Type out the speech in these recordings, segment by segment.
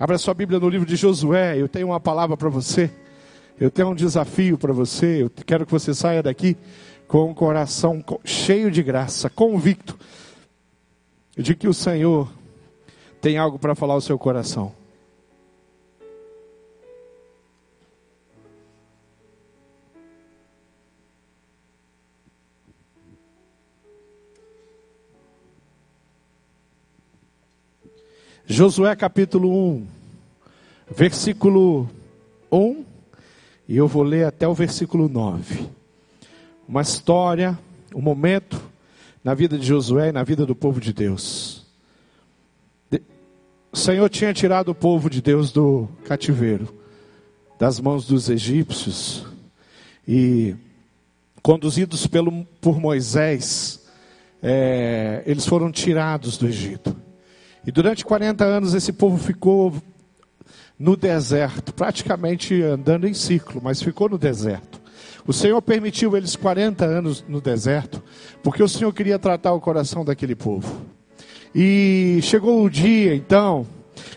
Abra sua Bíblia no livro de Josué. Eu tenho uma palavra para você. Eu tenho um desafio para você. Eu quero que você saia daqui com um coração cheio de graça, convicto de que o Senhor tem algo para falar ao seu coração. Josué capítulo 1, versículo 1, e eu vou ler até o versículo 9. Uma história, um momento na vida de Josué e na vida do povo de Deus. O Senhor tinha tirado o povo de Deus do cativeiro, das mãos dos egípcios, e conduzidos pelo, por Moisés, é, eles foram tirados do Egito. E durante 40 anos esse povo ficou no deserto, praticamente andando em ciclo, mas ficou no deserto. O Senhor permitiu eles 40 anos no deserto, porque o Senhor queria tratar o coração daquele povo. E chegou o dia, então,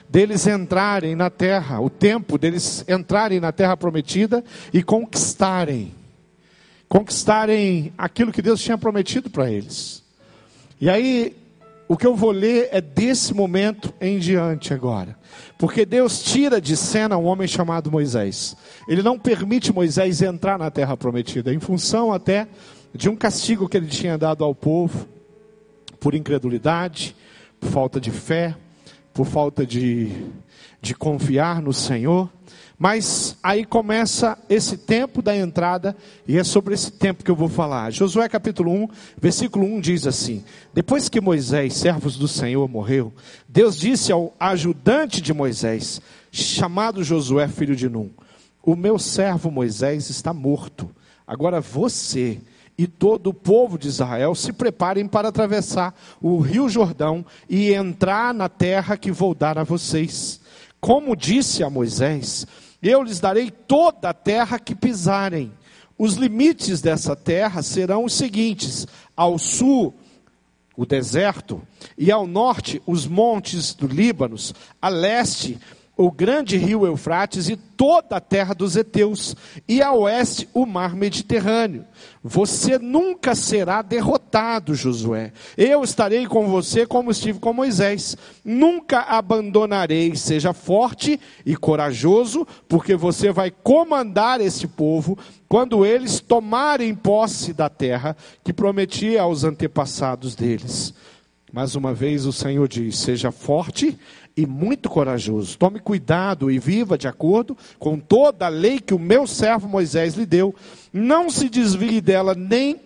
deles entrarem na terra, o tempo deles entrarem na terra prometida e conquistarem conquistarem aquilo que Deus tinha prometido para eles. E aí o que eu vou ler é desse momento em diante agora. Porque Deus tira de cena um homem chamado Moisés. Ele não permite Moisés entrar na terra prometida, em função até de um castigo que ele tinha dado ao povo, por incredulidade, por falta de fé, por falta de, de confiar no Senhor. Mas aí começa esse tempo da entrada, e é sobre esse tempo que eu vou falar. Josué capítulo 1, versículo 1 diz assim: Depois que Moisés, servos do Senhor, morreu, Deus disse ao ajudante de Moisés, chamado Josué, filho de Num: O meu servo Moisés está morto. Agora você e todo o povo de Israel se preparem para atravessar o rio Jordão e entrar na terra que vou dar a vocês. Como disse a Moisés, eu lhes darei toda a terra que pisarem. Os limites dessa terra serão os seguintes: ao sul, o deserto, e ao norte, os montes do Líbano, a leste, o grande rio Eufrates e toda a terra dos heteus, e a oeste o mar Mediterrâneo. Você nunca será derrotado, Josué. Eu estarei com você como estive com Moisés. Nunca abandonarei. Seja forte e corajoso, porque você vai comandar esse povo quando eles tomarem posse da terra que prometi aos antepassados deles. Mais uma vez o Senhor diz: seja forte e muito corajoso. Tome cuidado e viva de acordo com toda a lei que o meu servo Moisés lhe deu. Não se desvie dela nem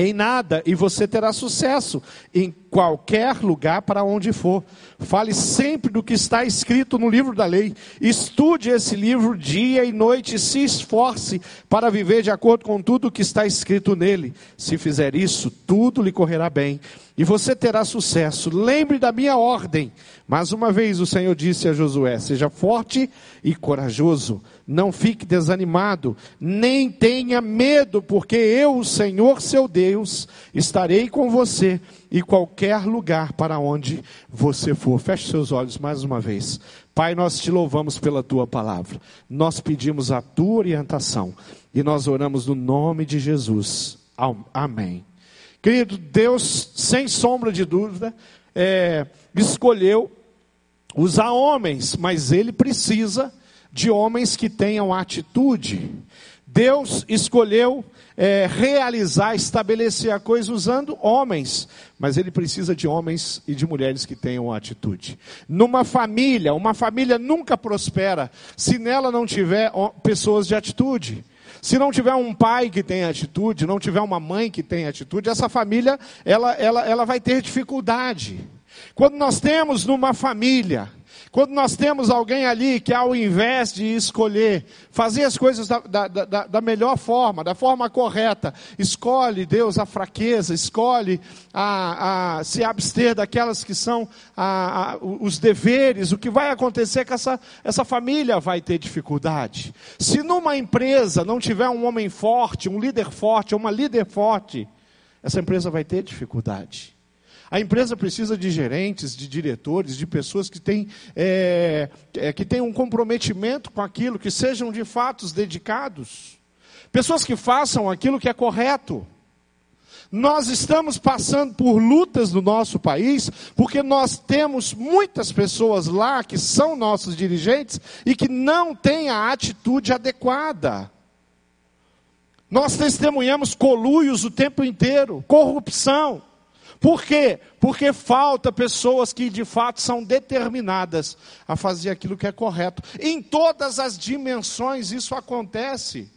em nada e você terá sucesso em qualquer lugar para onde for. Fale sempre do que está escrito no livro da lei. Estude esse livro dia e noite e se esforce para viver de acordo com tudo o que está escrito nele. Se fizer isso, tudo lhe correrá bem e você terá sucesso. Lembre da minha ordem. Mais uma vez o Senhor disse a Josué: seja forte e corajoso. Não fique desanimado, nem tenha medo, porque eu, o Senhor seu Deus, estarei com você e qualquer lugar para onde você for. Feche seus olhos mais uma vez. Pai, nós te louvamos pela tua palavra. Nós pedimos a tua orientação e nós oramos no nome de Jesus. Amém. Querido, Deus, sem sombra de dúvida, é, escolheu usar homens, mas ele precisa de homens que tenham atitude. Deus escolheu é, realizar, estabelecer a coisa usando homens, mas ele precisa de homens e de mulheres que tenham atitude. Numa família, uma família nunca prospera se nela não tiver pessoas de atitude. Se não tiver um pai que tenha atitude, não tiver uma mãe que tenha atitude, essa família ela, ela, ela vai ter dificuldade. Quando nós temos numa família quando nós temos alguém ali que, ao invés de escolher fazer as coisas da, da, da, da melhor forma, da forma correta, escolhe Deus a fraqueza, escolhe a, a se abster daquelas que são a, a, os deveres, o que vai acontecer é que essa, essa família vai ter dificuldade. Se numa empresa não tiver um homem forte, um líder forte, uma líder forte, essa empresa vai ter dificuldade. A empresa precisa de gerentes, de diretores, de pessoas que têm, é, é, que têm um comprometimento com aquilo, que sejam de fato dedicados. Pessoas que façam aquilo que é correto. Nós estamos passando por lutas no nosso país, porque nós temos muitas pessoas lá que são nossos dirigentes e que não têm a atitude adequada. Nós testemunhamos coluios o tempo inteiro, corrupção. Por quê? Porque falta pessoas que de fato são determinadas a fazer aquilo que é correto. Em todas as dimensões isso acontece.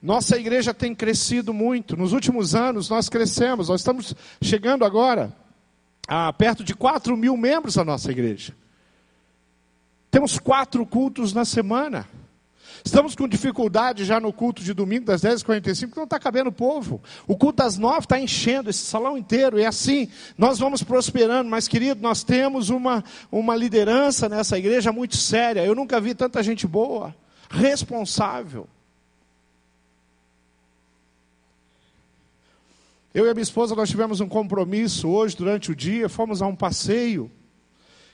Nossa igreja tem crescido muito. Nos últimos anos nós crescemos. Nós estamos chegando agora a perto de 4 mil membros da nossa igreja. Temos quatro cultos na semana. Estamos com dificuldade já no culto de domingo das 10h45, não está cabendo o povo. O culto das 9 está enchendo esse salão inteiro. E assim, nós vamos prosperando. Mas, querido, nós temos uma, uma liderança nessa igreja muito séria. Eu nunca vi tanta gente boa, responsável. Eu e a minha esposa, nós tivemos um compromisso hoje, durante o dia, fomos a um passeio.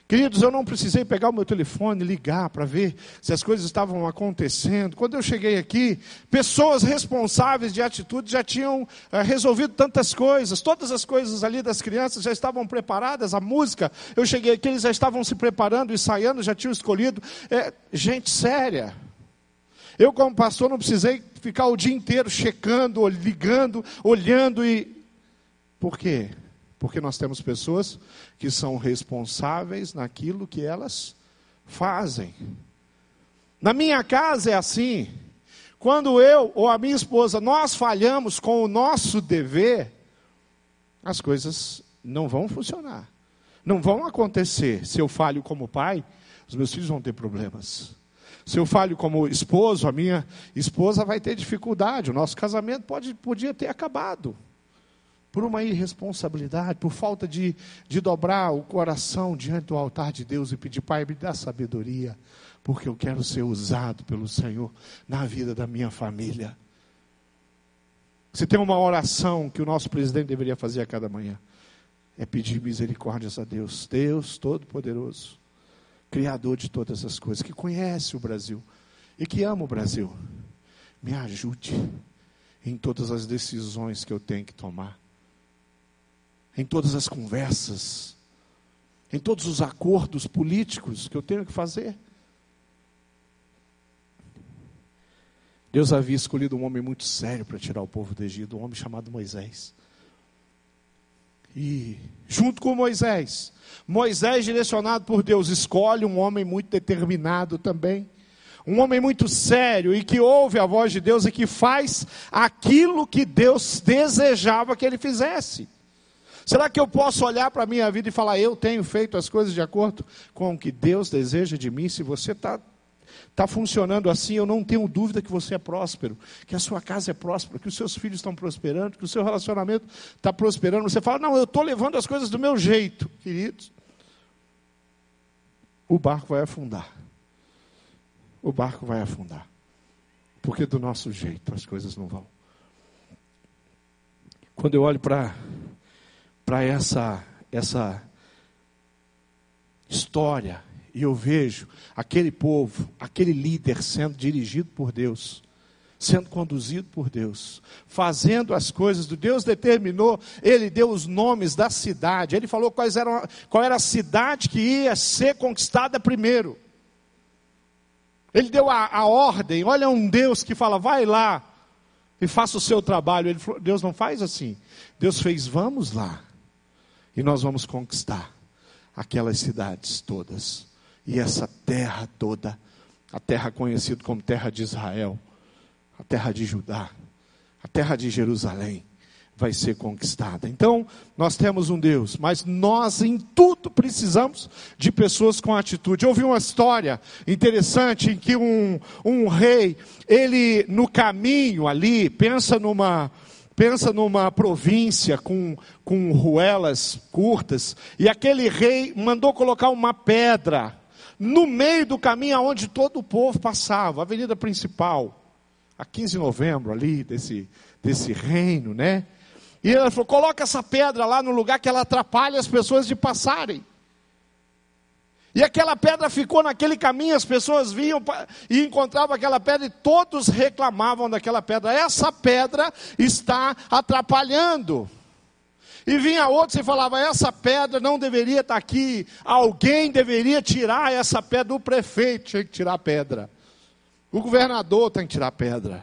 Queridos, eu não precisei pegar o meu telefone, ligar para ver se as coisas estavam acontecendo. Quando eu cheguei aqui, pessoas responsáveis de atitude já tinham é, resolvido tantas coisas. Todas as coisas ali das crianças já estavam preparadas. A música, eu cheguei aqui, eles já estavam se preparando, ensaiando, já tinham escolhido. É, gente séria. Eu, como pastor, não precisei ficar o dia inteiro checando, ligando, olhando e por quê? Porque nós temos pessoas que são responsáveis naquilo que elas fazem. Na minha casa é assim. Quando eu ou a minha esposa nós falhamos com o nosso dever, as coisas não vão funcionar. Não vão acontecer. Se eu falho como pai, os meus filhos vão ter problemas. Se eu falho como esposo, a minha esposa vai ter dificuldade. O nosso casamento pode, podia ter acabado por uma irresponsabilidade, por falta de, de dobrar o coração diante do altar de Deus e pedir, Pai, me dá sabedoria, porque eu quero ser usado pelo Senhor na vida da minha família. Se tem uma oração que o nosso presidente deveria fazer a cada manhã, é pedir misericórdias a Deus, Deus Todo-Poderoso, Criador de todas as coisas, que conhece o Brasil e que ama o Brasil. Me ajude em todas as decisões que eu tenho que tomar em todas as conversas, em todos os acordos políticos que eu tenho que fazer. Deus havia escolhido um homem muito sério para tirar o povo do Egito, um homem chamado Moisés. E, junto com Moisés, Moisés, direcionado por Deus, escolhe um homem muito determinado também. Um homem muito sério e que ouve a voz de Deus e que faz aquilo que Deus desejava que ele fizesse. Será que eu posso olhar para a minha vida e falar, eu tenho feito as coisas de acordo com o que Deus deseja de mim? Se você está tá funcionando assim, eu não tenho dúvida que você é próspero, que a sua casa é próspera, que os seus filhos estão prosperando, que o seu relacionamento está prosperando. Você fala, não, eu estou levando as coisas do meu jeito, queridos. O barco vai afundar. O barco vai afundar. Porque do nosso jeito as coisas não vão. Quando eu olho para para essa essa história e eu vejo aquele povo, aquele líder sendo dirigido por Deus, sendo conduzido por Deus, fazendo as coisas do Deus determinou, ele deu os nomes da cidade, ele falou quais eram, qual era a cidade que ia ser conquistada primeiro. Ele deu a, a ordem, olha um Deus que fala, vai lá e faça o seu trabalho. Ele falou, Deus não faz assim. Deus fez, vamos lá. E nós vamos conquistar aquelas cidades todas. E essa terra toda, a terra conhecida como terra de Israel, a terra de Judá, a terra de Jerusalém, vai ser conquistada. Então, nós temos um Deus, mas nós em tudo precisamos de pessoas com atitude. Eu ouvi uma história interessante em que um, um rei, ele no caminho ali, pensa numa Pensa numa província com, com ruelas curtas, e aquele rei mandou colocar uma pedra no meio do caminho aonde todo o povo passava, a avenida principal, a 15 de novembro ali, desse, desse reino, né? E ele falou: coloca essa pedra lá no lugar que ela atrapalha as pessoas de passarem. E aquela pedra ficou naquele caminho, as pessoas vinham e encontravam aquela pedra e todos reclamavam daquela pedra. Essa pedra está atrapalhando. E vinha outros e falava: essa pedra não deveria estar aqui. Alguém deveria tirar essa pedra. O prefeito tinha que tirar a pedra. O governador tem que tirar a pedra.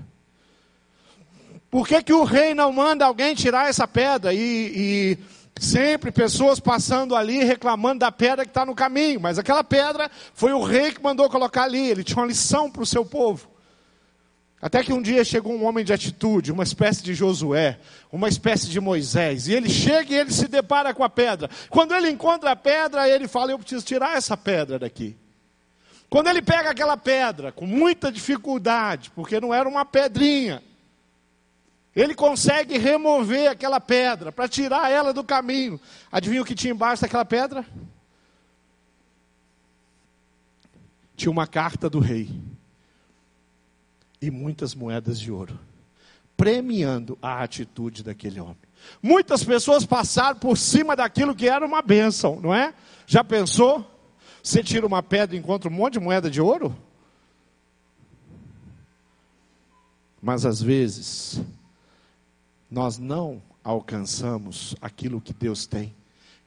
Por que, que o rei não manda alguém tirar essa pedra? E, e sempre pessoas passando ali reclamando da pedra que está no caminho. Mas aquela pedra foi o rei que mandou colocar ali. Ele tinha uma lição para o seu povo. Até que um dia chegou um homem de atitude, uma espécie de Josué, uma espécie de Moisés, e ele chega e ele se depara com a pedra. Quando ele encontra a pedra, ele fala: Eu preciso tirar essa pedra daqui. Quando ele pega aquela pedra, com muita dificuldade, porque não era uma pedrinha, ele consegue remover aquela pedra para tirar ela do caminho. Adivinha o que tinha embaixo daquela pedra? Tinha uma carta do rei e muitas moedas de ouro, premiando a atitude daquele homem. Muitas pessoas passaram por cima daquilo que era uma bênção, não é? Já pensou? Você tira uma pedra e encontra um monte de moeda de ouro? Mas às vezes, nós não alcançamos aquilo que Deus tem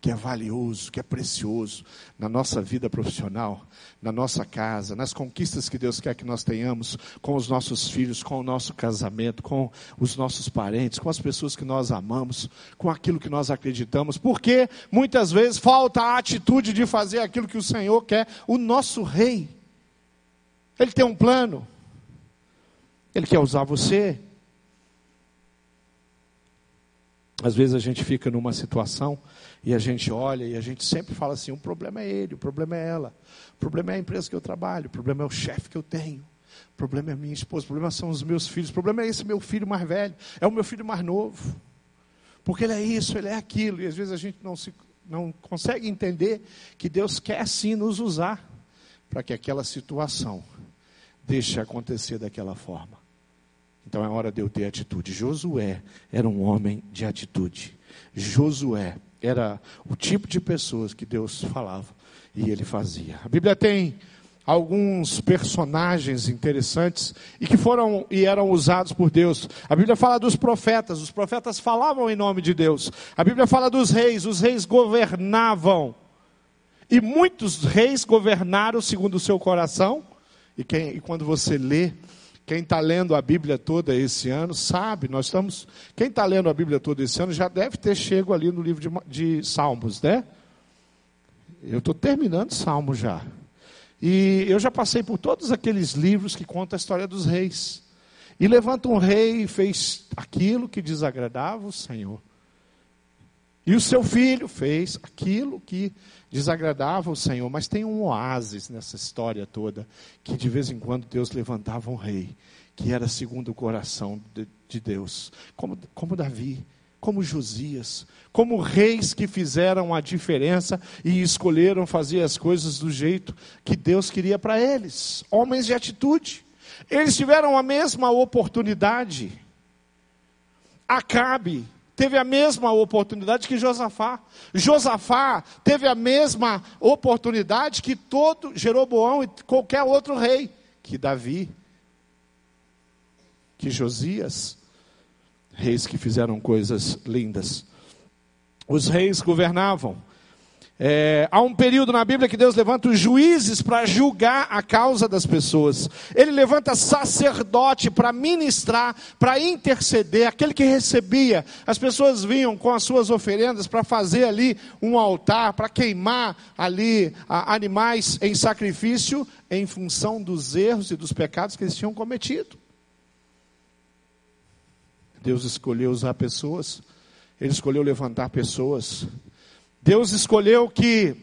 que é valioso, que é precioso na nossa vida profissional, na nossa casa, nas conquistas que Deus quer que nós tenhamos com os nossos filhos, com o nosso casamento, com os nossos parentes, com as pessoas que nós amamos, com aquilo que nós acreditamos, porque muitas vezes falta a atitude de fazer aquilo que o Senhor quer, o nosso rei. Ele tem um plano. Ele quer usar você. Às vezes a gente fica numa situação e a gente olha e a gente sempre fala assim: o problema é ele, o problema é ela, o problema é a empresa que eu trabalho, o problema é o chefe que eu tenho, o problema é minha esposa, o problema são os meus filhos, o problema é esse meu filho mais velho, é o meu filho mais novo. Porque ele é isso, ele é aquilo, e às vezes a gente não, se, não consegue entender que Deus quer sim nos usar para que aquela situação deixe acontecer daquela forma. Então é hora de eu ter atitude. Josué era um homem de atitude. Josué era o tipo de pessoas que Deus falava e ele fazia. A Bíblia tem alguns personagens interessantes e que foram e eram usados por Deus. A Bíblia fala dos profetas, os profetas falavam em nome de Deus. A Bíblia fala dos reis, os reis governavam. E muitos reis governaram segundo o seu coração. E, quem, e quando você lê quem está lendo a Bíblia toda esse ano sabe, nós estamos. Quem está lendo a Bíblia toda esse ano já deve ter chego ali no livro de, de Salmos, né? Eu estou terminando Salmos já. E eu já passei por todos aqueles livros que contam a história dos reis. E levanta um rei e fez aquilo que desagradava o Senhor. E o seu filho fez aquilo que desagradava o Senhor. Mas tem um oásis nessa história toda, que de vez em quando Deus levantava um rei, que era segundo o coração de, de Deus, como, como Davi, como Josias, como reis que fizeram a diferença e escolheram fazer as coisas do jeito que Deus queria para eles. Homens de atitude. Eles tiveram a mesma oportunidade. Acabe teve a mesma oportunidade que Josafá. Josafá teve a mesma oportunidade que todo Jeroboão e qualquer outro rei, que Davi, que Josias, reis que fizeram coisas lindas. Os reis governavam é, há um período na Bíblia que Deus levanta os juízes para julgar a causa das pessoas. Ele levanta sacerdote para ministrar, para interceder. Aquele que recebia, as pessoas vinham com as suas oferendas para fazer ali um altar, para queimar ali animais em sacrifício, em função dos erros e dos pecados que eles tinham cometido. Deus escolheu usar pessoas, Ele escolheu levantar pessoas Deus escolheu que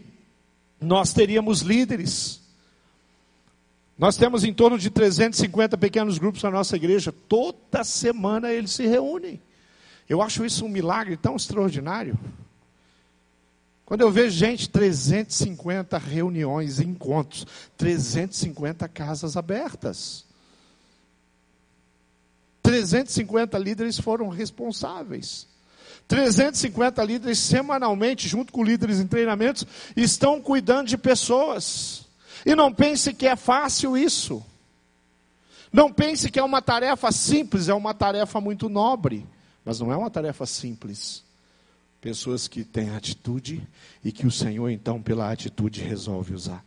nós teríamos líderes. Nós temos em torno de 350 pequenos grupos na nossa igreja. Toda semana eles se reúnem. Eu acho isso um milagre tão extraordinário. Quando eu vejo gente, 350 reuniões, encontros, 350 casas abertas. 350 líderes foram responsáveis. 350 líderes semanalmente, junto com líderes em treinamentos, estão cuidando de pessoas. E não pense que é fácil isso. Não pense que é uma tarefa simples, é uma tarefa muito nobre. Mas não é uma tarefa simples. Pessoas que têm atitude e que o Senhor, então, pela atitude, resolve usar.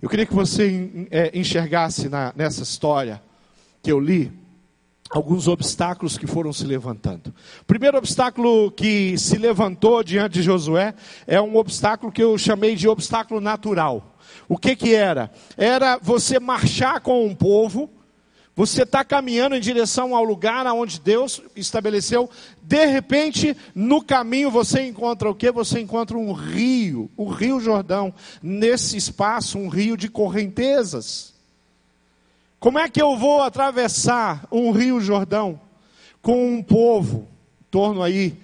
Eu queria que você é, enxergasse na, nessa história que eu li alguns obstáculos que foram se levantando. O primeiro obstáculo que se levantou diante de Josué é um obstáculo que eu chamei de obstáculo natural. O que que era? Era você marchar com um povo, você está caminhando em direção ao lugar aonde Deus estabeleceu. De repente, no caminho você encontra o que? Você encontra um rio, o Rio Jordão. Nesse espaço, um rio de correntezas. Como é que eu vou atravessar um Rio Jordão com um povo, em torno aí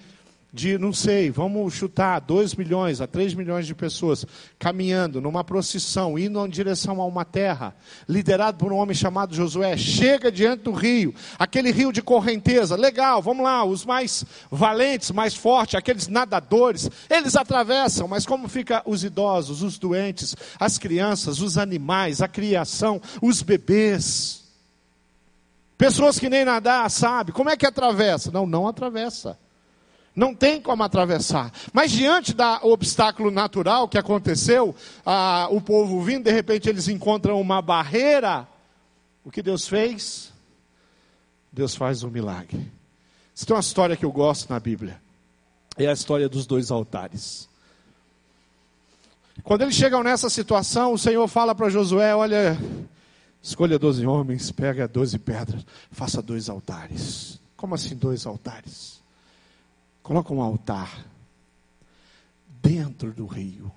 de, não sei, vamos chutar, 2 milhões a 3 milhões de pessoas caminhando numa procissão, indo em direção a uma terra, liderado por um homem chamado Josué, chega diante do rio, aquele rio de correnteza, legal, vamos lá, os mais valentes, mais fortes, aqueles nadadores, eles atravessam, mas como fica os idosos, os doentes, as crianças, os animais, a criação, os bebês? Pessoas que nem nadar, sabe? Como é que atravessa? Não, não atravessa. Não tem como atravessar. Mas diante do obstáculo natural que aconteceu, ah, o povo vindo, de repente eles encontram uma barreira. O que Deus fez? Deus faz um milagre. Isso tem uma história que eu gosto na Bíblia. É a história dos dois altares. Quando eles chegam nessa situação, o Senhor fala para Josué: Olha, escolha doze homens, pega doze pedras, faça dois altares. Como assim dois altares? Coloca um altar dentro do rio.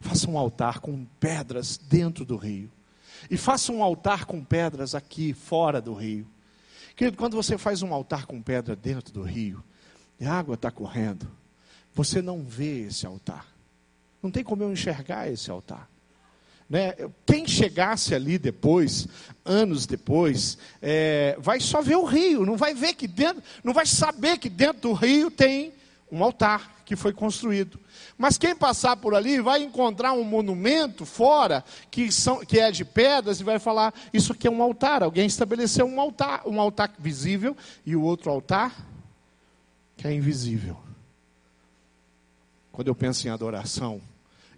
Faça um altar com pedras dentro do rio. E faça um altar com pedras aqui fora do rio. Querido, quando você faz um altar com pedra dentro do rio, e a água está correndo, você não vê esse altar. Não tem como eu enxergar esse altar. Né? Quem chegasse ali depois, anos depois, é, vai só ver o rio, não vai ver que dentro, não vai saber que dentro do rio tem um altar que foi construído. Mas quem passar por ali vai encontrar um monumento fora que, são, que é de pedras e vai falar: isso aqui é um altar. Alguém estabeleceu um altar, um altar visível e o outro altar que é invisível. Quando eu penso em adoração,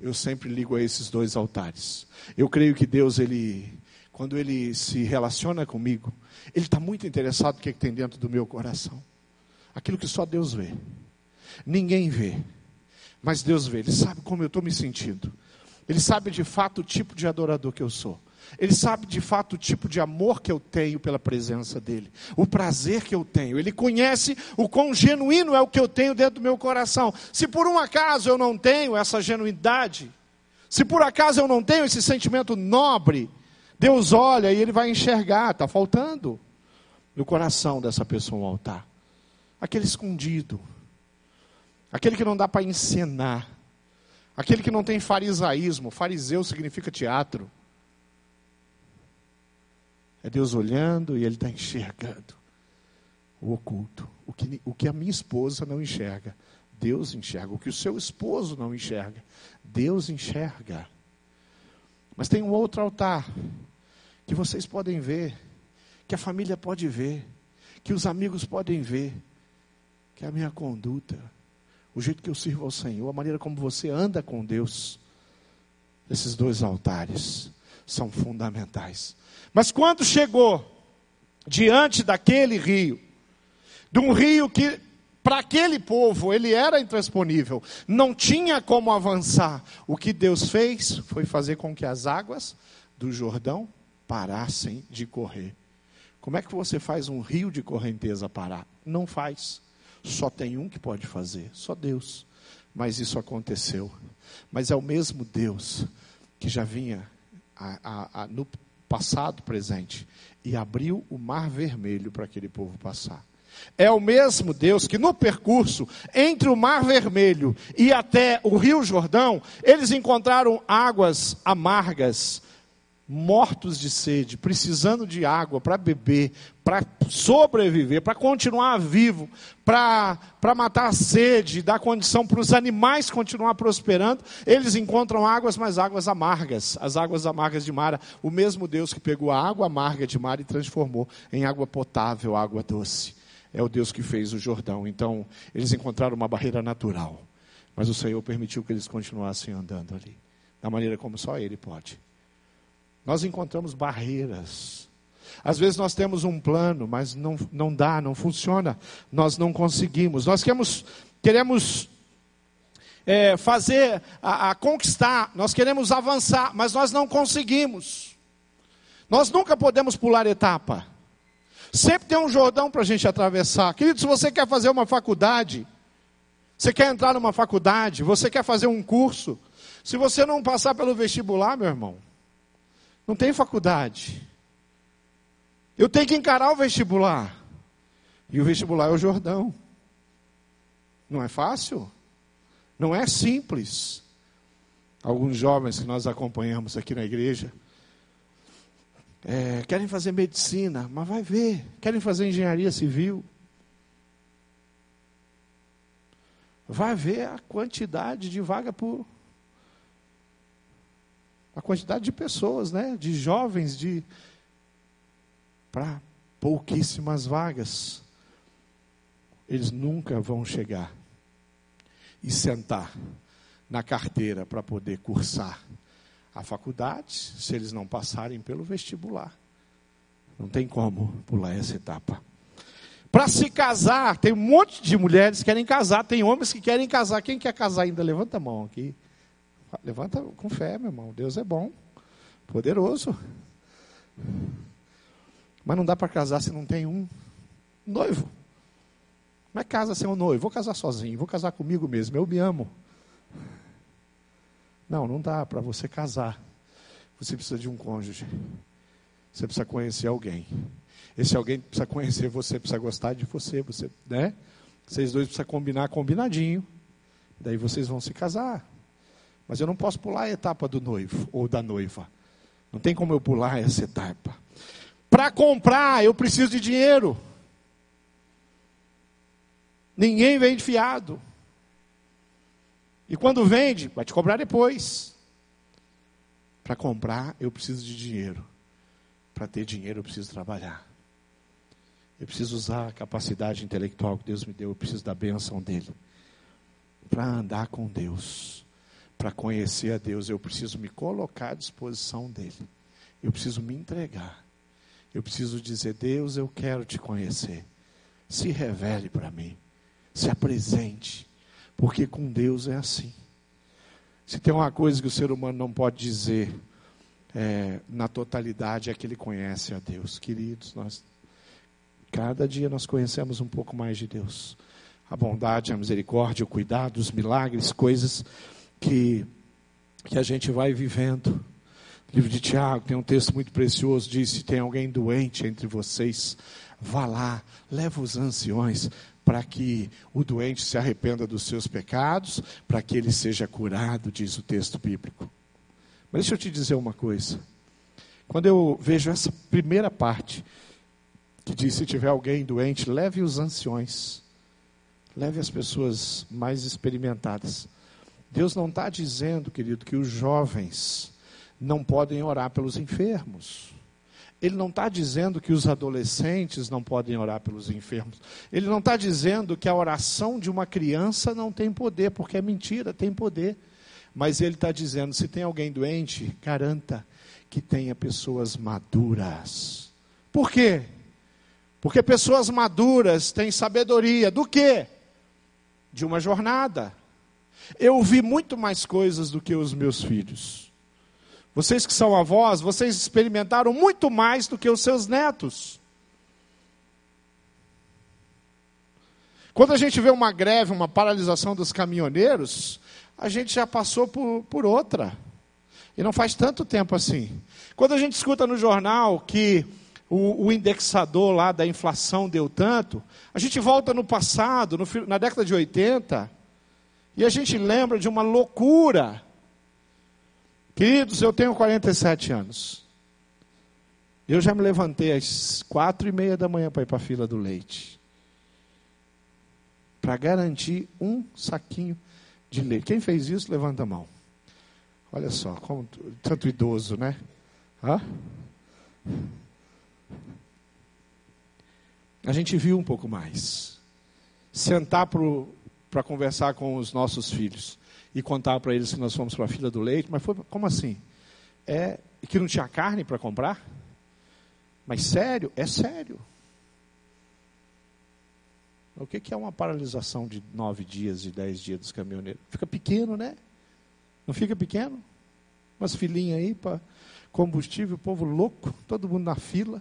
eu sempre ligo a esses dois altares. Eu creio que Deus, ele, quando ele se relaciona comigo, ele está muito interessado no que, é que tem dentro do meu coração. Aquilo que só Deus vê. Ninguém vê, mas Deus vê. Ele sabe como eu estou me sentindo. Ele sabe de fato o tipo de adorador que eu sou. Ele sabe de fato o tipo de amor que eu tenho pela presença dele, o prazer que eu tenho. Ele conhece o quão genuíno é o que eu tenho dentro do meu coração. Se por um acaso eu não tenho essa genuidade, se por acaso eu não tenho esse sentimento nobre, Deus olha e ele vai enxergar, está faltando no coração dessa pessoa um altar. Aquele escondido, aquele que não dá para encenar, aquele que não tem farisaísmo. Fariseu significa teatro. É Deus olhando e Ele está enxergando o oculto. O que, o que a minha esposa não enxerga, Deus enxerga. O que o seu esposo não enxerga, Deus enxerga. Mas tem um outro altar que vocês podem ver, que a família pode ver, que os amigos podem ver, que é a minha conduta, o jeito que eu sirvo ao Senhor, a maneira como você anda com Deus. Esses dois altares são fundamentais. Mas quando chegou diante daquele rio, de um rio que para aquele povo ele era intransponível, não tinha como avançar. O que Deus fez foi fazer com que as águas do Jordão parassem de correr. Como é que você faz um rio de correnteza parar? Não faz. Só tem um que pode fazer, só Deus. Mas isso aconteceu. Mas é o mesmo Deus que já vinha a, a, no passado, presente, e abriu o mar vermelho para aquele povo passar. É o mesmo Deus que no percurso entre o Mar Vermelho e até o Rio Jordão, eles encontraram águas amargas, mortos de sede, precisando de água para beber, para sobreviver, para continuar vivo, para matar a sede, dar condição para os animais continuar prosperando, eles encontram águas, mas águas amargas, as águas amargas de Mara. O mesmo Deus que pegou a água amarga de Mara e transformou em água potável, água doce. É o Deus que fez o Jordão. Então, eles encontraram uma barreira natural. Mas o Senhor permitiu que eles continuassem andando ali, da maneira como só Ele pode. Nós encontramos barreiras. Às vezes nós temos um plano, mas não, não dá, não funciona, nós não conseguimos. Nós queremos, queremos é, fazer, a, a conquistar, nós queremos avançar, mas nós não conseguimos. Nós nunca podemos pular etapa. Sempre tem um Jordão para a gente atravessar. Querido, se você quer fazer uma faculdade, você quer entrar numa faculdade, você quer fazer um curso, se você não passar pelo vestibular, meu irmão, não tem faculdade. Eu tenho que encarar o vestibular. E o vestibular é o Jordão. Não é fácil? Não é simples. Alguns jovens que nós acompanhamos aqui na igreja é, querem fazer medicina, mas vai ver. Querem fazer engenharia civil. Vai ver a quantidade de vaga por a quantidade de pessoas, né, de jovens, de para pouquíssimas vagas. Eles nunca vão chegar e sentar na carteira para poder cursar a faculdade se eles não passarem pelo vestibular. Não tem como pular essa etapa. Para se casar, tem um monte de mulheres que querem casar, tem homens que querem casar. Quem quer casar ainda? Levanta a mão aqui. Levanta com fé, meu irmão. Deus é bom, poderoso. Mas não dá para casar se não tem um noivo. Como é casa sem um noivo? Vou casar sozinho, vou casar comigo mesmo, eu me amo. Não, não dá para você casar. Você precisa de um cônjuge. Você precisa conhecer alguém. Esse alguém precisa conhecer você, precisa gostar de você, você, né? Vocês dois precisam combinar combinadinho. Daí vocês vão se casar. Mas eu não posso pular a etapa do noivo ou da noiva. Não tem como eu pular essa etapa. Para comprar, eu preciso de dinheiro. Ninguém vende fiado. E quando vende, vai te cobrar depois. Para comprar, eu preciso de dinheiro. Para ter dinheiro, eu preciso trabalhar. Eu preciso usar a capacidade intelectual que Deus me deu. Eu preciso da benção dele. Para andar com Deus para conhecer a Deus, eu preciso me colocar à disposição dele. Eu preciso me entregar. Eu preciso dizer: Deus, eu quero te conhecer. Se revele para mim. Se apresente. Porque com Deus é assim. Se tem uma coisa que o ser humano não pode dizer é, na totalidade é que ele conhece a Deus. Queridos, nós cada dia nós conhecemos um pouco mais de Deus. A bondade, a misericórdia, o cuidado, os milagres, coisas que, que a gente vai vivendo. O livro de Tiago tem um texto muito precioso, diz, se tem alguém doente entre vocês, vá lá, leva os anciões, para que o doente se arrependa dos seus pecados, para que ele seja curado, diz o texto bíblico. Mas deixa eu te dizer uma coisa. Quando eu vejo essa primeira parte, que diz: se tiver alguém doente, leve os anciões, leve as pessoas mais experimentadas. Deus não está dizendo, querido, que os jovens não podem orar pelos enfermos. Ele não está dizendo que os adolescentes não podem orar pelos enfermos. Ele não está dizendo que a oração de uma criança não tem poder, porque é mentira, tem poder. Mas ele está dizendo: se tem alguém doente, garanta que tenha pessoas maduras. Por quê? Porque pessoas maduras têm sabedoria do quê? De uma jornada. Eu vi muito mais coisas do que os meus filhos. Vocês que são avós, vocês experimentaram muito mais do que os seus netos. Quando a gente vê uma greve, uma paralisação dos caminhoneiros, a gente já passou por, por outra. E não faz tanto tempo assim. Quando a gente escuta no jornal que o, o, indexador lá da inflação deu tanto, a gente volta no passado, no, na década de 80, e a gente lembra de uma loucura. Queridos, eu tenho 47 anos. Eu já me levantei às quatro e meia da manhã para ir para a fila do leite. Para garantir um saquinho de leite. Quem fez isso, levanta a mão. Olha só, como, tanto idoso, né? Hã? A gente viu um pouco mais. Sentar para conversar com os nossos filhos e contar para eles que nós fomos para a fila do leite, mas foi como assim? É que não tinha carne para comprar? Mas sério, é sério. O que, que é uma paralisação de nove dias, de dez dias dos caminhoneiros? Fica pequeno, né? Não fica pequeno? Umas filinhas aí para combustível, povo louco, todo mundo na fila,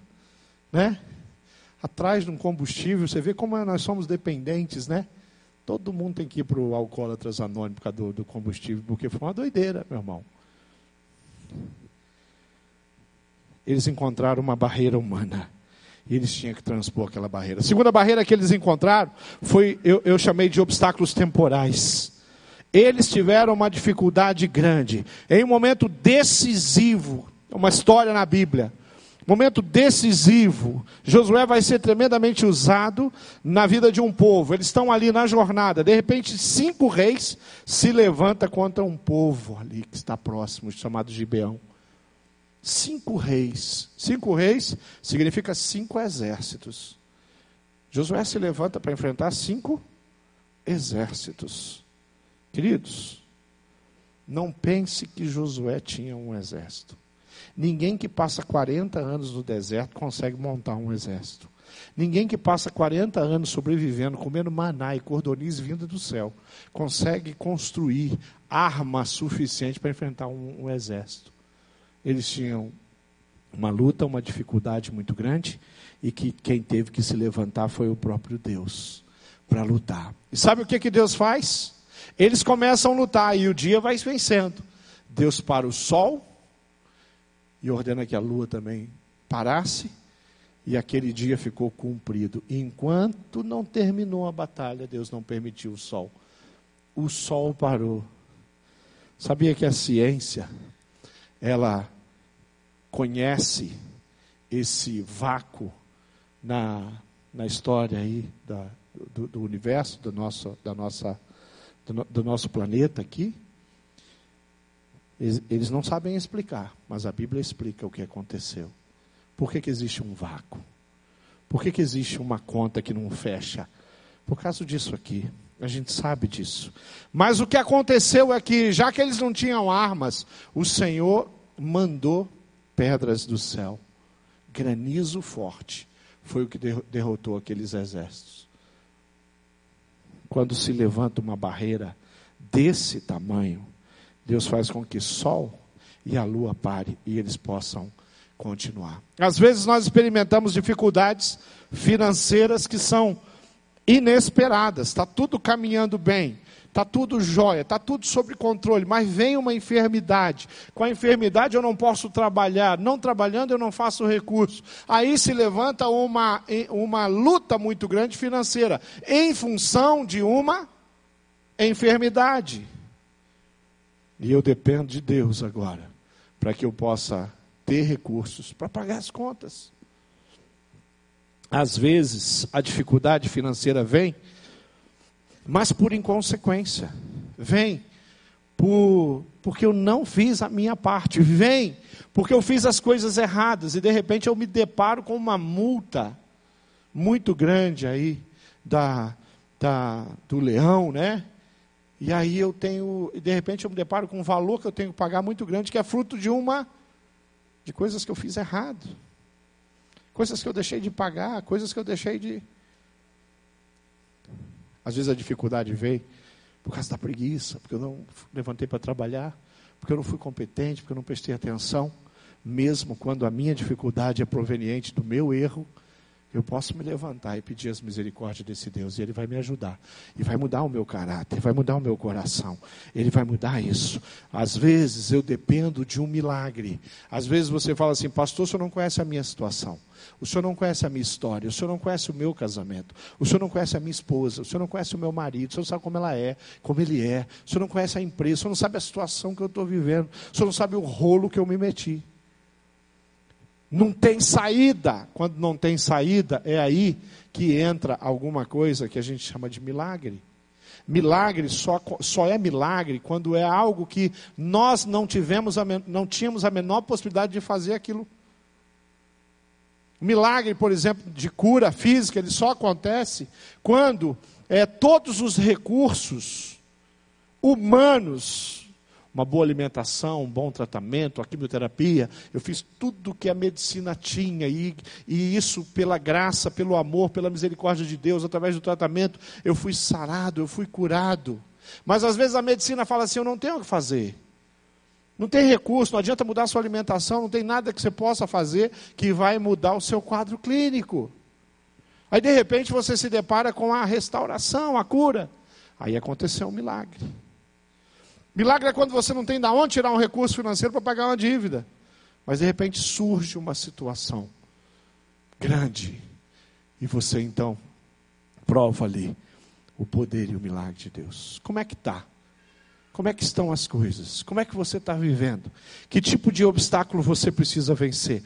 né? Atrás de um combustível, você vê como nós somos dependentes, né? Todo mundo tem que ir para o alcoólatras anônimo por causa do, do combustível, porque foi uma doideira, meu irmão. Eles encontraram uma barreira humana. E eles tinham que transpor aquela barreira. A segunda barreira que eles encontraram foi, eu, eu chamei de obstáculos temporais. Eles tiveram uma dificuldade grande. Em um momento decisivo, uma história na Bíblia, momento decisivo. Josué vai ser tremendamente usado na vida de um povo. Eles estão ali na jornada. De repente, cinco reis se levantam contra um povo ali que está próximo, chamado Gibeão. Cinco reis. Cinco reis significa cinco exércitos. Josué se levanta para enfrentar cinco exércitos. Queridos, não pense que Josué tinha um exército. Ninguém que passa 40 anos no deserto consegue montar um exército. Ninguém que passa 40 anos sobrevivendo, comendo maná e cordoniz vinda do céu, consegue construir arma suficiente para enfrentar um, um exército. Eles tinham uma luta, uma dificuldade muito grande, e que quem teve que se levantar foi o próprio Deus para lutar. E sabe o que, que Deus faz? Eles começam a lutar e o dia vai vencendo. Deus para o sol e ordena que a lua também parasse, e aquele dia ficou cumprido. Enquanto não terminou a batalha, Deus não permitiu o sol. O sol parou. Sabia que a ciência ela conhece esse vácuo na, na história aí da, do, do universo, do nosso, da nossa, do, do nosso planeta aqui. Eles, eles, não sabem explicar, mas a Bíblia explica o que aconteceu. Por que, que existe um vácuo? Por que, que existe uma conta que não fecha? Por causa disso aqui. A gente sabe disso. Mas o que aconteceu é que, já que eles não tinham armas, o Senhor mandou pedras do céu. Granizo forte foi o que derrotou aqueles exércitos. Quando se levanta uma barreira desse tamanho, Deus faz com que sol e a lua pare e eles possam continuar. Às vezes nós experimentamos dificuldades financeiras que são inesperadas, está tudo caminhando bem, Está tudo jóia, está tudo sob controle, mas vem uma enfermidade. Com a enfermidade eu não posso trabalhar, não trabalhando eu não faço recurso. Aí se levanta uma, uma luta muito grande financeira, em função de uma enfermidade. E eu dependo de Deus agora, para que eu possa ter recursos para pagar as contas. Às vezes a dificuldade financeira vem mas por inconsequência. Vem por, porque eu não fiz a minha parte. Vem porque eu fiz as coisas erradas e de repente eu me deparo com uma multa muito grande aí da, da, do leão, né? E aí eu tenho, de repente eu me deparo com um valor que eu tenho que pagar muito grande, que é fruto de uma de coisas que eu fiz errado. Coisas que eu deixei de pagar, coisas que eu deixei de às vezes a dificuldade veio por causa da preguiça, porque eu não levantei para trabalhar, porque eu não fui competente, porque eu não prestei atenção. Mesmo quando a minha dificuldade é proveniente do meu erro, eu posso me levantar e pedir as misericórdias desse Deus, e Ele vai me ajudar, e vai mudar o meu caráter, vai mudar o meu coração, Ele vai mudar isso. Às vezes eu dependo de um milagre, às vezes você fala assim, pastor, o senhor não conhece a minha situação, o senhor não conhece a minha história, o senhor não conhece o meu casamento, o senhor não conhece a minha esposa, o senhor não conhece o meu marido, o senhor não sabe como ela é, como ele é, o senhor não conhece a empresa, o senhor não sabe a situação que eu estou vivendo, o senhor não sabe o rolo que eu me meti. Não tem saída. Quando não tem saída, é aí que entra alguma coisa que a gente chama de milagre. Milagre só, só é milagre quando é algo que nós não tivemos a, não tínhamos a menor possibilidade de fazer aquilo. Milagre, por exemplo, de cura física, ele só acontece quando é, todos os recursos humanos uma boa alimentação, um bom tratamento, a quimioterapia. Eu fiz tudo que a medicina tinha, e, e isso pela graça, pelo amor, pela misericórdia de Deus, através do tratamento, eu fui sarado, eu fui curado. Mas às vezes a medicina fala assim: eu não tenho o que fazer. Não tem recurso, não adianta mudar a sua alimentação, não tem nada que você possa fazer que vai mudar o seu quadro clínico. Aí de repente você se depara com a restauração, a cura. Aí aconteceu um milagre. Milagre é quando você não tem de onde tirar um recurso financeiro para pagar uma dívida. Mas de repente surge uma situação grande. E você então prova ali o poder e o milagre de Deus. Como é que está? Como é que estão as coisas? Como é que você está vivendo? Que tipo de obstáculo você precisa vencer?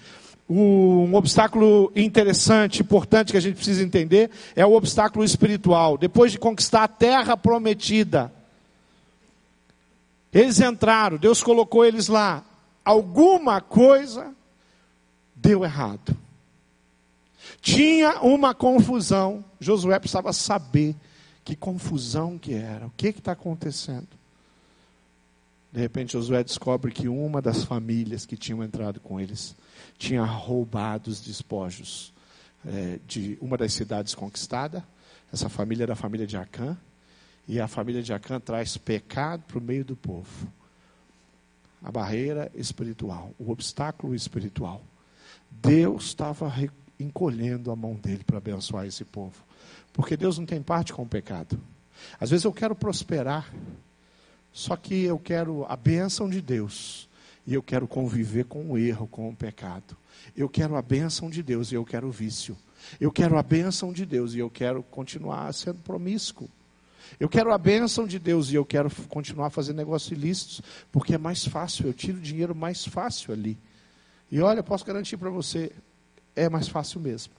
Um obstáculo interessante, importante que a gente precisa entender é o obstáculo espiritual. Depois de conquistar a terra prometida, eles entraram, Deus colocou eles lá. Alguma coisa deu errado. Tinha uma confusão. Josué precisava saber que confusão que era. O que está acontecendo? De repente Josué descobre que uma das famílias que tinham entrado com eles tinha roubado os despojos é, de uma das cidades conquistadas. Essa família era a família de Acã. E a família de Acã traz pecado para o meio do povo. A barreira espiritual, o obstáculo espiritual. Deus estava encolhendo a mão dele para abençoar esse povo. Porque Deus não tem parte com o pecado. Às vezes eu quero prosperar, só que eu quero a bênção de Deus. E eu quero conviver com o erro, com o pecado. Eu quero a bênção de Deus e eu quero o vício. Eu quero a bênção de Deus e eu quero continuar sendo promíscuo. Eu quero a bênção de Deus e eu quero continuar fazendo negócios ilícitos, porque é mais fácil, eu tiro dinheiro mais fácil ali. E olha, eu posso garantir para você, é mais fácil mesmo.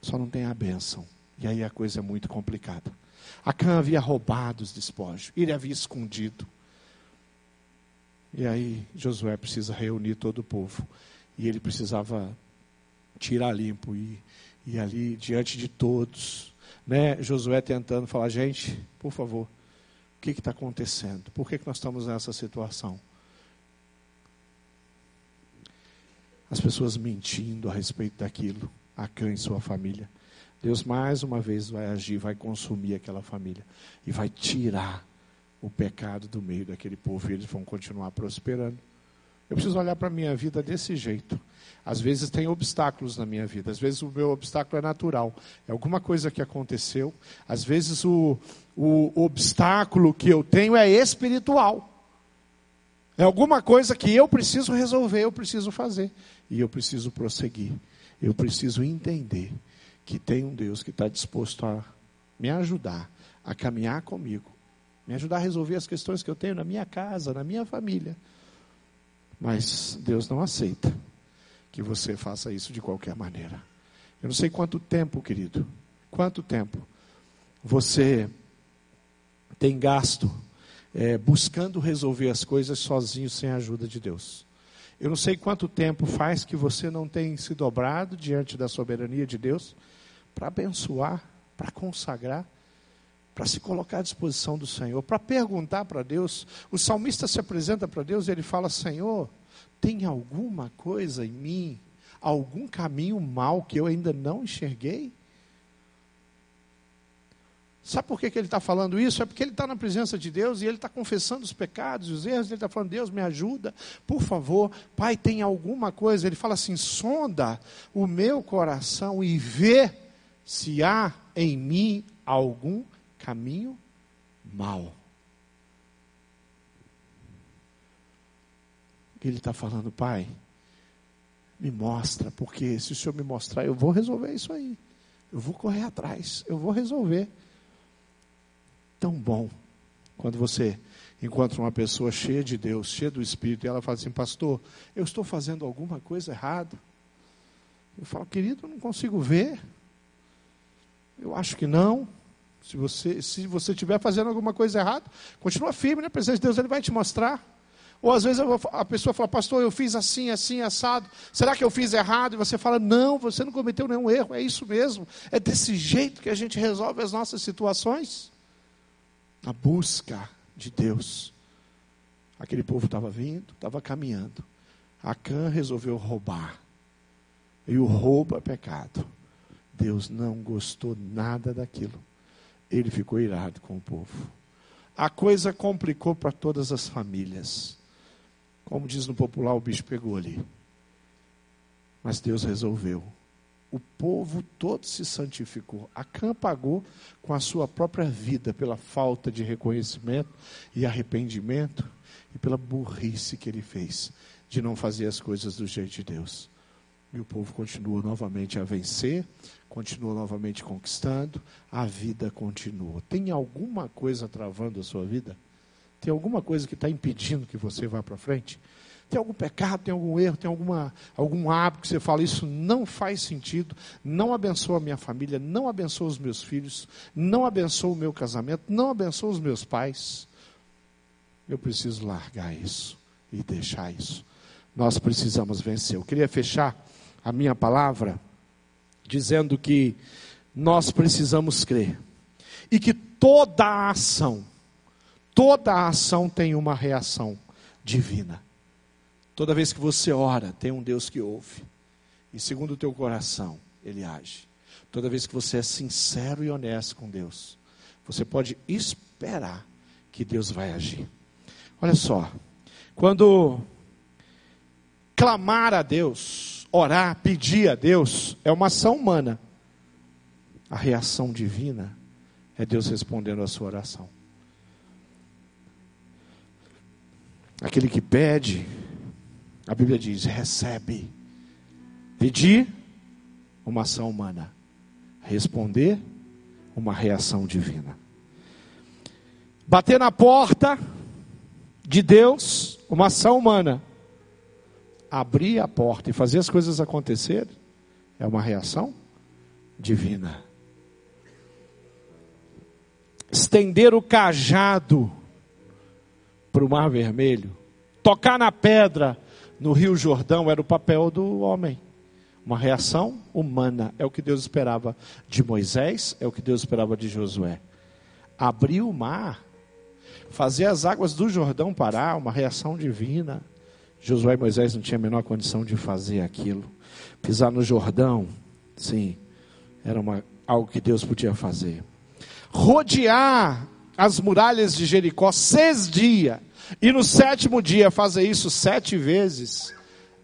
Só não tem a bênção. E aí a coisa é muito complicada. Acã havia roubado os despojos, ele havia escondido. E aí Josué precisa reunir todo o povo. E ele precisava tirar limpo e, e ali diante de todos né, Josué tentando falar, gente, por favor, o que está acontecendo? Por que, que nós estamos nessa situação? As pessoas mentindo a respeito daquilo, a Cã e sua família. Deus mais uma vez vai agir, vai consumir aquela família e vai tirar o pecado do meio daquele povo e eles vão continuar prosperando. Eu preciso olhar para a minha vida desse jeito. Às vezes tem obstáculos na minha vida, às vezes o meu obstáculo é natural, é alguma coisa que aconteceu, às vezes o, o obstáculo que eu tenho é espiritual. É alguma coisa que eu preciso resolver, eu preciso fazer. E eu preciso prosseguir. Eu preciso entender que tem um Deus que está disposto a me ajudar, a caminhar comigo, me ajudar a resolver as questões que eu tenho na minha casa, na minha família. Mas Deus não aceita que você faça isso de qualquer maneira. Eu não sei quanto tempo, querido, quanto tempo você tem gasto é, buscando resolver as coisas sozinho, sem a ajuda de Deus. Eu não sei quanto tempo faz que você não tem se dobrado diante da soberania de Deus para abençoar, para consagrar, para se colocar à disposição do Senhor, para perguntar para Deus. O salmista se apresenta para Deus e ele fala: Senhor, tem alguma coisa em mim, algum caminho mal que eu ainda não enxerguei? Sabe por que, que ele está falando isso? É porque ele está na presença de Deus e ele está confessando os pecados e os erros. Ele está falando: Deus, me ajuda, por favor. Pai, tem alguma coisa? Ele fala assim: sonda o meu coração e vê se há em mim algum caminho mau. Ele está falando, Pai, me mostra, porque se o Senhor me mostrar, eu vou resolver isso aí. Eu vou correr atrás, eu vou resolver. Tão bom quando você encontra uma pessoa cheia de Deus, cheia do Espírito, e ela fala assim: Pastor, eu estou fazendo alguma coisa errada. Eu falo, querido, eu não consigo ver. Eu acho que não. Se você se você estiver fazendo alguma coisa errada, continua firme na presença de Deus, Ele vai te mostrar. Ou às vezes a pessoa fala, pastor, eu fiz assim, assim, assado. Será que eu fiz errado? E você fala, não, você não cometeu nenhum erro, é isso mesmo. É desse jeito que a gente resolve as nossas situações. A busca de Deus. Aquele povo estava vindo, estava caminhando. Acã resolveu roubar. E o roubo é pecado. Deus não gostou nada daquilo. Ele ficou irado com o povo. A coisa complicou para todas as famílias. Como diz no popular, o bicho pegou ali. Mas Deus resolveu. O povo todo se santificou. Acã pagou com a sua própria vida pela falta de reconhecimento e arrependimento e pela burrice que ele fez de não fazer as coisas do jeito de Deus. E o povo continua novamente a vencer, continua novamente conquistando, a vida continua. Tem alguma coisa travando a sua vida? Tem alguma coisa que está impedindo que você vá para frente? Tem algum pecado, tem algum erro, tem alguma, algum hábito que você fala, isso não faz sentido, não abençoa a minha família, não abençoa os meus filhos, não abençoa o meu casamento, não abençoa os meus pais. Eu preciso largar isso e deixar isso. Nós precisamos vencer. Eu queria fechar a minha palavra, dizendo que nós precisamos crer e que toda a ação, toda a ação tem uma reação divina. Toda vez que você ora, tem um Deus que ouve, e segundo o teu coração, ele age. Toda vez que você é sincero e honesto com Deus, você pode esperar que Deus vai agir. Olha só, quando clamar a Deus, orar, pedir a Deus, é uma ação humana. A reação divina é Deus respondendo a sua oração. Aquele que pede, a Bíblia diz, recebe. Pedir, uma ação humana. Responder, uma reação divina. Bater na porta de Deus, uma ação humana abrir a porta e fazer as coisas acontecer é uma reação divina. Estender o cajado para o Mar Vermelho, tocar na pedra no Rio Jordão era o papel do homem. Uma reação humana, é o que Deus esperava de Moisés, é o que Deus esperava de Josué. Abrir o mar, fazer as águas do Jordão parar, uma reação divina. Josué e Moisés não tinham a menor condição de fazer aquilo. Pisar no Jordão, sim, era uma, algo que Deus podia fazer. Rodear as muralhas de Jericó seis dias, e no sétimo dia fazer isso sete vezes,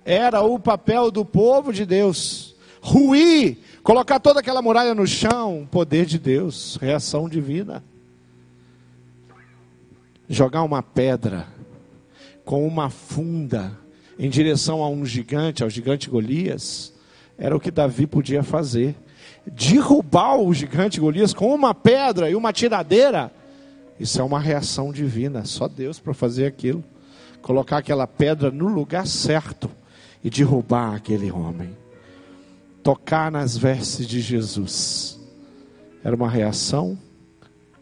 era o papel do povo de Deus. Ruir, colocar toda aquela muralha no chão, poder de Deus, reação divina. Jogar uma pedra com uma funda em direção a um gigante, ao gigante Golias, era o que Davi podia fazer. Derrubar o gigante Golias com uma pedra e uma tiradeira, isso é uma reação divina, só Deus para fazer aquilo. Colocar aquela pedra no lugar certo e derrubar aquele homem. Tocar nas vestes de Jesus. Era uma reação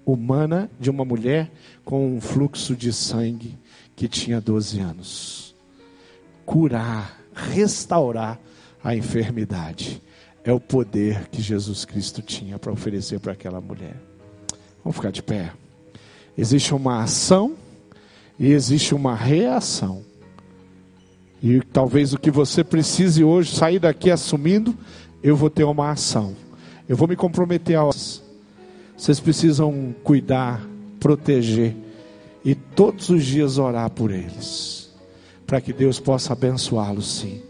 humana de uma mulher com um fluxo de sangue que tinha 12 anos. Curar, restaurar a enfermidade. É o poder que Jesus Cristo tinha para oferecer para aquela mulher. Vamos ficar de pé. Existe uma ação e existe uma reação. E talvez o que você precise hoje sair daqui assumindo, eu vou ter uma ação. Eu vou me comprometer a vocês precisam cuidar, proteger e todos os dias orar por eles, para que Deus possa abençoá-los sim.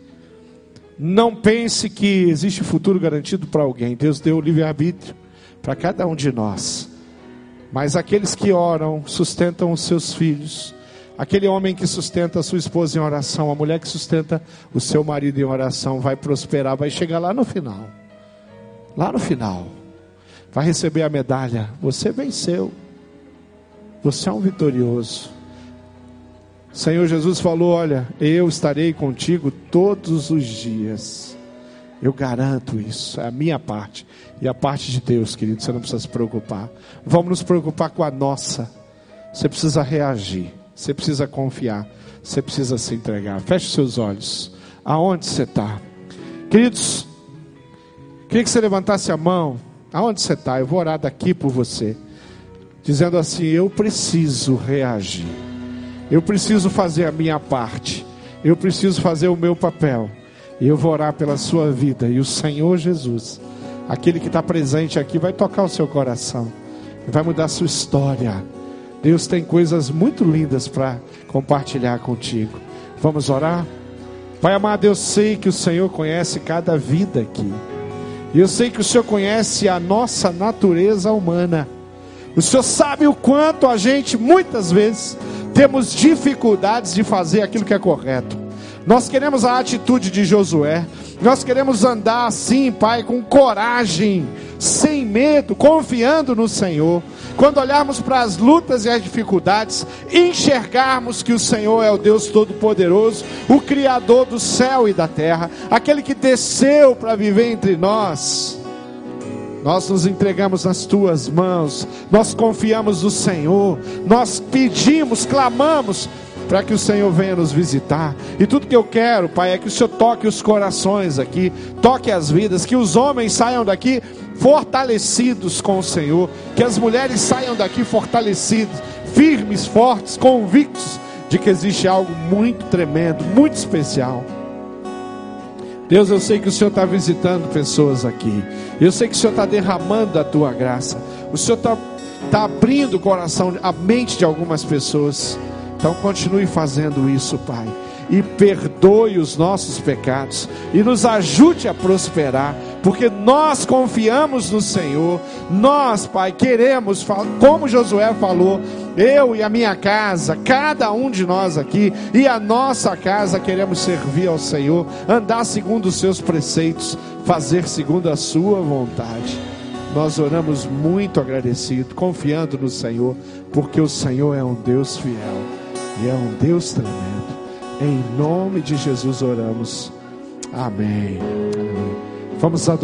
Não pense que existe futuro garantido para alguém. Deus deu o livre-arbítrio para cada um de nós. Mas aqueles que oram, sustentam os seus filhos. Aquele homem que sustenta a sua esposa em oração, a mulher que sustenta o seu marido em oração, vai prosperar, vai chegar lá no final. Lá no final. Vai receber a medalha. Você venceu. Você é um vitorioso. Senhor Jesus falou: Olha, eu estarei contigo todos os dias. Eu garanto isso, é a minha parte. E a parte de Deus, querido, você não precisa se preocupar. Vamos nos preocupar com a nossa. Você precisa reagir, você precisa confiar, você precisa se entregar. Feche seus olhos. Aonde você está? Queridos, queria que você levantasse a mão. Aonde você está? Eu vou orar daqui por você. Dizendo assim: Eu preciso reagir. Eu preciso fazer a minha parte. Eu preciso fazer o meu papel. E eu vou orar pela sua vida. E o Senhor Jesus, aquele que está presente aqui, vai tocar o seu coração. Vai mudar a sua história. Deus tem coisas muito lindas para compartilhar contigo. Vamos orar? Pai amado, eu sei que o Senhor conhece cada vida aqui. E eu sei que o Senhor conhece a nossa natureza humana. O Senhor sabe o quanto a gente, muitas vezes, temos dificuldades de fazer aquilo que é correto. Nós queremos a atitude de Josué. Nós queremos andar assim, Pai, com coragem, sem medo, confiando no Senhor. Quando olharmos para as lutas e as dificuldades, enxergarmos que o Senhor é o Deus Todo-Poderoso, o Criador do céu e da terra, aquele que desceu para viver entre nós. Nós nos entregamos nas tuas mãos, nós confiamos no Senhor, nós pedimos, clamamos para que o Senhor venha nos visitar. E tudo que eu quero, Pai, é que o Senhor toque os corações aqui, toque as vidas, que os homens saiam daqui fortalecidos com o Senhor, que as mulheres saiam daqui fortalecidas, firmes, fortes, convictos de que existe algo muito tremendo, muito especial. Deus, eu sei que o Senhor está visitando pessoas aqui. Eu sei que o Senhor está derramando a tua graça. O Senhor está tá abrindo o coração, a mente de algumas pessoas. Então continue fazendo isso, Pai. E perdoe os nossos pecados. E nos ajude a prosperar. Porque nós confiamos no Senhor. Nós, Pai, queremos, como Josué falou, eu e a minha casa, cada um de nós aqui, e a nossa casa, queremos servir ao Senhor, andar segundo os seus preceitos, fazer segundo a sua vontade. Nós oramos muito agradecido, confiando no Senhor, porque o Senhor é um Deus fiel e é um Deus tremendo. Em nome de Jesus oramos. Amém. Amém. Vamos adorar.